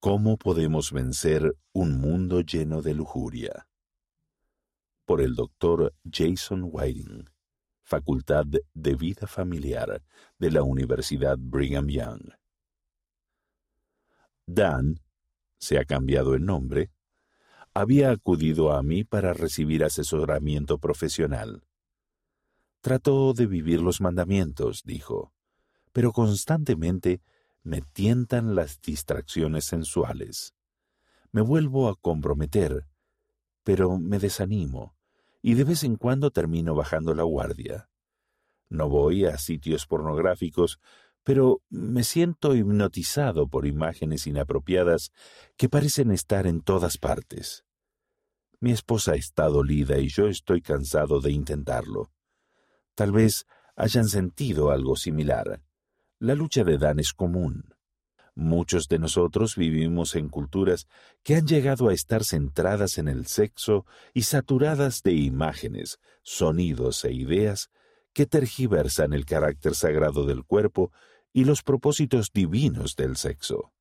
¿Cómo podemos vencer un mundo lleno de lujuria? Por el doctor Jason Whiting, Facultad de Vida Familiar de la Universidad Brigham Young. Dan, se ha cambiado el nombre, había acudido a mí para recibir asesoramiento profesional. Trato de vivir los mandamientos, dijo, pero constantemente me tientan las distracciones sensuales. Me vuelvo a comprometer, pero me desanimo, y de vez en cuando termino bajando la guardia. No voy a sitios pornográficos, pero me siento hipnotizado por imágenes inapropiadas que parecen estar en todas partes. Mi esposa está dolida y yo estoy cansado de intentarlo. Tal vez hayan sentido algo similar. La lucha de Dan es común. Muchos de nosotros vivimos en culturas que han llegado a estar centradas en el sexo y saturadas de imágenes, sonidos e ideas que tergiversan el carácter sagrado del cuerpo y los propósitos divinos del sexo.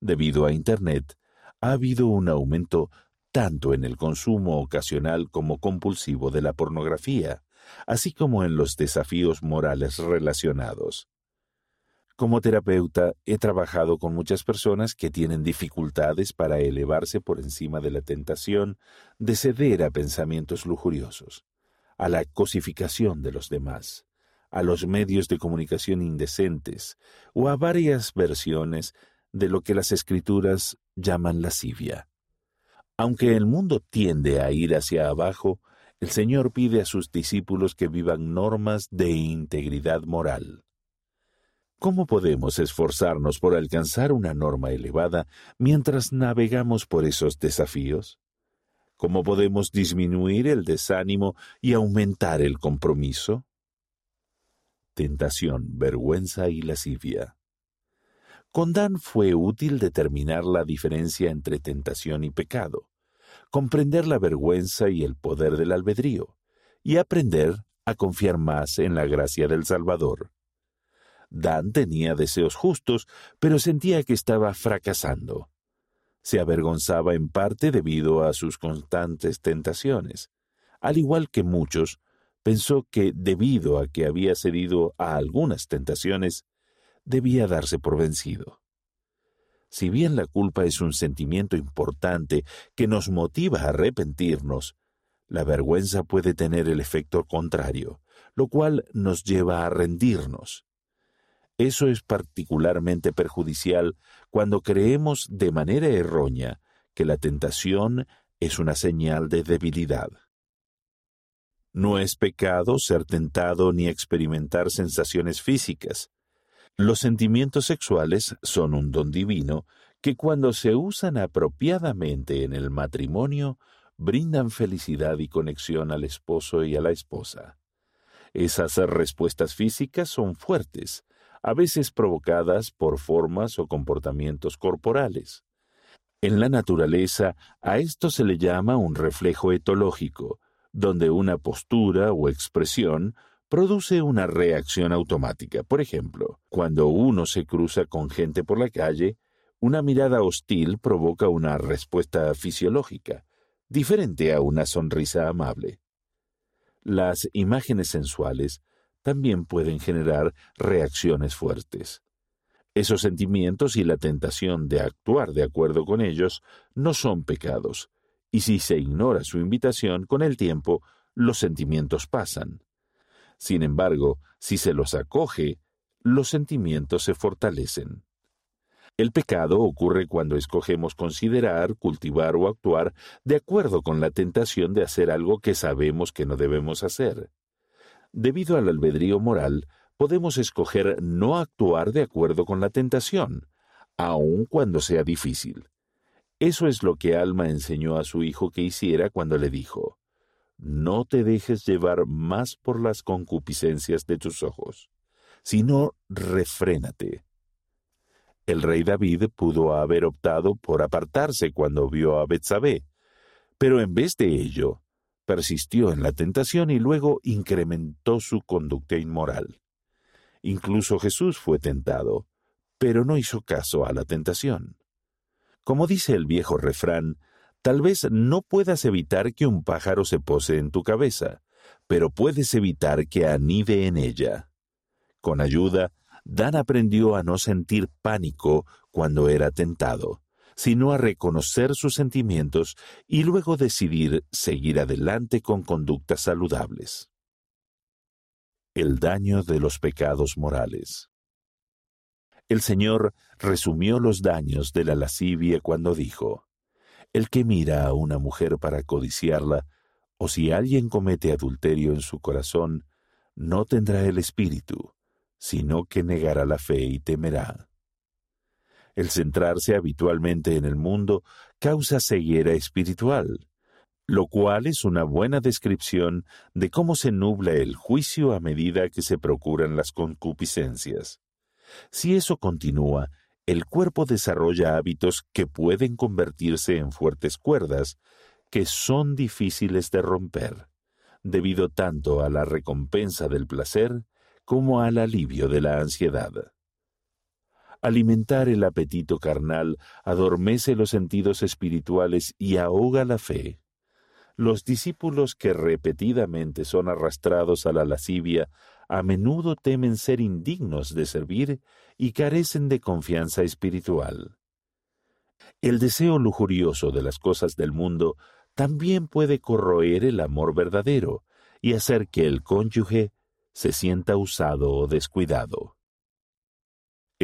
Debido a Internet, ha habido un aumento tanto en el consumo ocasional como compulsivo de la pornografía, así como en los desafíos morales relacionados. Como terapeuta, he trabajado con muchas personas que tienen dificultades para elevarse por encima de la tentación de ceder a pensamientos lujuriosos, a la cosificación de los demás, a los medios de comunicación indecentes o a varias versiones de lo que las escrituras llaman lascivia. Aunque el mundo tiende a ir hacia abajo, el Señor pide a sus discípulos que vivan normas de integridad moral. ¿Cómo podemos esforzarnos por alcanzar una norma elevada mientras navegamos por esos desafíos? ¿Cómo podemos disminuir el desánimo y aumentar el compromiso? Tentación, vergüenza y lascivia. Con Dan fue útil determinar la diferencia entre tentación y pecado comprender la vergüenza y el poder del albedrío, y aprender a confiar más en la gracia del Salvador. Dan tenía deseos justos, pero sentía que estaba fracasando. Se avergonzaba en parte debido a sus constantes tentaciones. Al igual que muchos, pensó que debido a que había cedido a algunas tentaciones, debía darse por vencido. Si bien la culpa es un sentimiento importante que nos motiva a arrepentirnos, la vergüenza puede tener el efecto contrario, lo cual nos lleva a rendirnos. Eso es particularmente perjudicial cuando creemos de manera errónea que la tentación es una señal de debilidad. No es pecado ser tentado ni experimentar sensaciones físicas, los sentimientos sexuales son un don divino que cuando se usan apropiadamente en el matrimonio, brindan felicidad y conexión al esposo y a la esposa. Esas respuestas físicas son fuertes, a veces provocadas por formas o comportamientos corporales. En la naturaleza a esto se le llama un reflejo etológico, donde una postura o expresión produce una reacción automática. Por ejemplo, cuando uno se cruza con gente por la calle, una mirada hostil provoca una respuesta fisiológica, diferente a una sonrisa amable. Las imágenes sensuales también pueden generar reacciones fuertes. Esos sentimientos y la tentación de actuar de acuerdo con ellos no son pecados, y si se ignora su invitación, con el tiempo los sentimientos pasan. Sin embargo, si se los acoge, los sentimientos se fortalecen. El pecado ocurre cuando escogemos considerar, cultivar o actuar de acuerdo con la tentación de hacer algo que sabemos que no debemos hacer. Debido al albedrío moral, podemos escoger no actuar de acuerdo con la tentación, aun cuando sea difícil. Eso es lo que Alma enseñó a su hijo que hiciera cuando le dijo, no te dejes llevar más por las concupiscencias de tus ojos, sino refrénate. El rey David pudo haber optado por apartarse cuando vio a Betsabé, pero en vez de ello, persistió en la tentación y luego incrementó su conducta inmoral. Incluso Jesús fue tentado, pero no hizo caso a la tentación. Como dice el viejo refrán, tal vez no puedas evitar que un pájaro se pose en tu cabeza, pero puedes evitar que anide en ella. Con ayuda, Dan aprendió a no sentir pánico cuando era tentado, sino a reconocer sus sentimientos y luego decidir seguir adelante con conductas saludables. El daño de los pecados morales. El Señor resumió los daños de la lascivia cuando dijo, El que mira a una mujer para codiciarla, o si alguien comete adulterio en su corazón, no tendrá el espíritu, sino que negará la fe y temerá. El centrarse habitualmente en el mundo causa ceguera espiritual, lo cual es una buena descripción de cómo se nubla el juicio a medida que se procuran las concupiscencias. Si eso continúa, el cuerpo desarrolla hábitos que pueden convertirse en fuertes cuerdas, que son difíciles de romper, debido tanto a la recompensa del placer como al alivio de la ansiedad. Alimentar el apetito carnal adormece los sentidos espirituales y ahoga la fe. Los discípulos que repetidamente son arrastrados a la lascivia a menudo temen ser indignos de servir y carecen de confianza espiritual. El deseo lujurioso de las cosas del mundo también puede corroer el amor verdadero y hacer que el cónyuge se sienta usado o descuidado.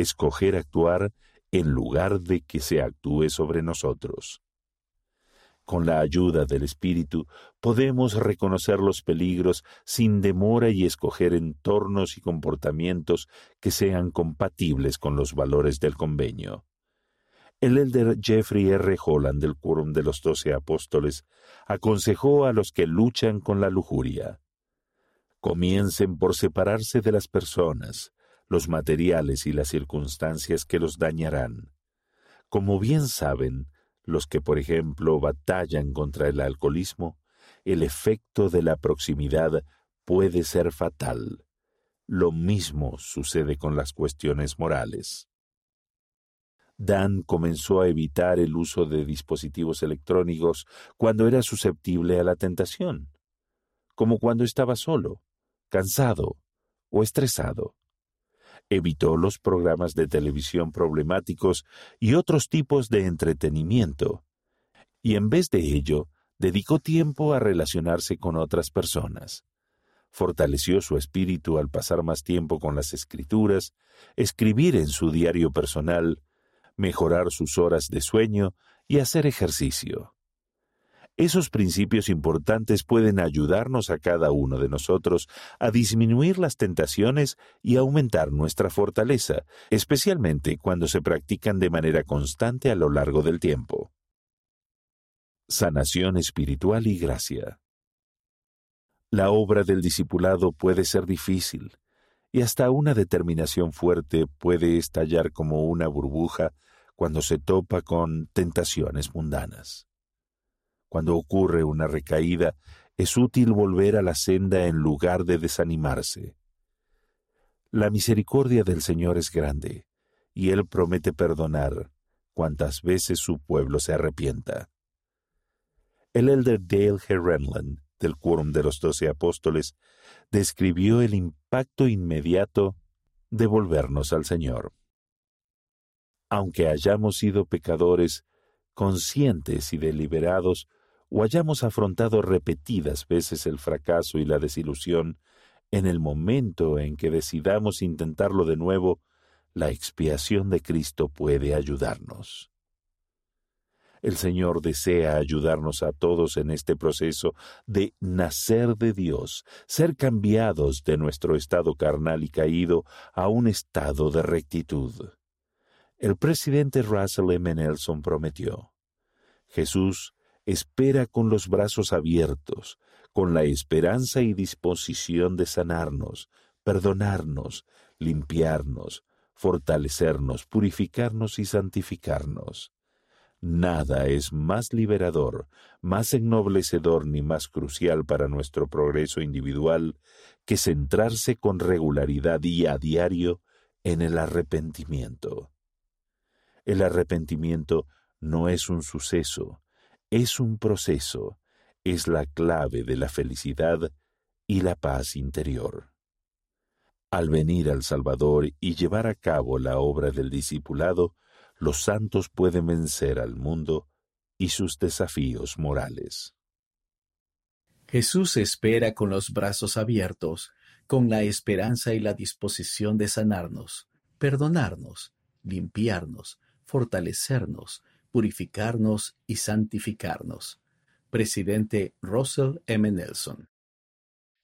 Escoger actuar en lugar de que se actúe sobre nosotros. Con la ayuda del Espíritu podemos reconocer los peligros sin demora y escoger entornos y comportamientos que sean compatibles con los valores del convenio. El elder Jeffrey R. Holland del Quórum de los Doce Apóstoles aconsejó a los que luchan con la lujuria. Comiencen por separarse de las personas, los materiales y las circunstancias que los dañarán. Como bien saben, los que, por ejemplo, batallan contra el alcoholismo, el efecto de la proximidad puede ser fatal. Lo mismo sucede con las cuestiones morales. Dan comenzó a evitar el uso de dispositivos electrónicos cuando era susceptible a la tentación, como cuando estaba solo, cansado o estresado evitó los programas de televisión problemáticos y otros tipos de entretenimiento, y en vez de ello, dedicó tiempo a relacionarse con otras personas. Fortaleció su espíritu al pasar más tiempo con las escrituras, escribir en su diario personal, mejorar sus horas de sueño y hacer ejercicio. Esos principios importantes pueden ayudarnos a cada uno de nosotros a disminuir las tentaciones y aumentar nuestra fortaleza, especialmente cuando se practican de manera constante a lo largo del tiempo. Sanación espiritual y gracia. La obra del discipulado puede ser difícil, y hasta una determinación fuerte puede estallar como una burbuja cuando se topa con tentaciones mundanas. Cuando ocurre una recaída, es útil volver a la senda en lugar de desanimarse. La misericordia del Señor es grande, y Él promete perdonar cuantas veces su pueblo se arrepienta. El elder Dale G. Renland, del Quórum de los Doce Apóstoles, describió el impacto inmediato de volvernos al Señor. Aunque hayamos sido pecadores conscientes y deliberados, o hayamos afrontado repetidas veces el fracaso y la desilusión, en el momento en que decidamos intentarlo de nuevo, la expiación de Cristo puede ayudarnos. El Señor desea ayudarnos a todos en este proceso de nacer de Dios, ser cambiados de nuestro estado carnal y caído a un estado de rectitud. El presidente Russell M. Nelson prometió, Jesús espera con los brazos abiertos, con la esperanza y disposición de sanarnos, perdonarnos, limpiarnos, fortalecernos, purificarnos y santificarnos. Nada es más liberador, más ennoblecedor ni más crucial para nuestro progreso individual que centrarse con regularidad y a diario en el arrepentimiento. El arrepentimiento no es un suceso, es un proceso, es la clave de la felicidad y la paz interior. Al venir al Salvador y llevar a cabo la obra del discipulado, los santos pueden vencer al mundo y sus desafíos morales. Jesús espera con los brazos abiertos, con la esperanza y la disposición de sanarnos, perdonarnos, limpiarnos, fortalecernos, purificarnos y santificarnos. Presidente Russell M. Nelson.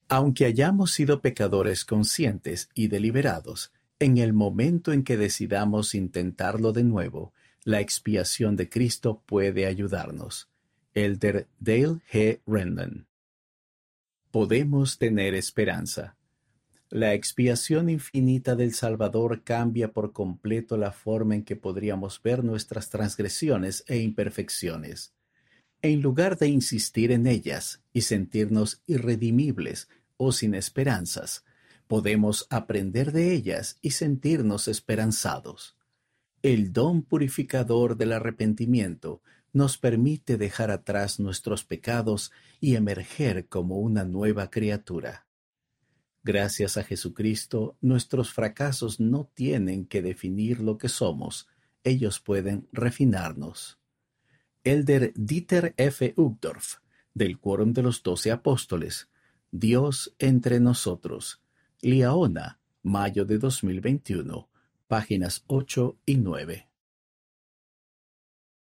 Aunque hayamos sido pecadores conscientes y deliberados, en el momento en que decidamos intentarlo de nuevo, la expiación de Cristo puede ayudarnos. Elder Dale G. Rendon. Podemos tener esperanza. La expiación infinita del Salvador cambia por completo la forma en que podríamos ver nuestras transgresiones e imperfecciones. En lugar de insistir en ellas y sentirnos irredimibles o sin esperanzas, podemos aprender de ellas y sentirnos esperanzados. El don purificador del arrepentimiento nos permite dejar atrás nuestros pecados y emerger como una nueva criatura. Gracias a Jesucristo, nuestros fracasos no tienen que definir lo que somos, ellos pueden refinarnos. Elder Dieter F. Uchtdorf, del Quórum de los Doce Apóstoles, Dios entre nosotros, Liaona, mayo de 2021 páginas 8 y 9.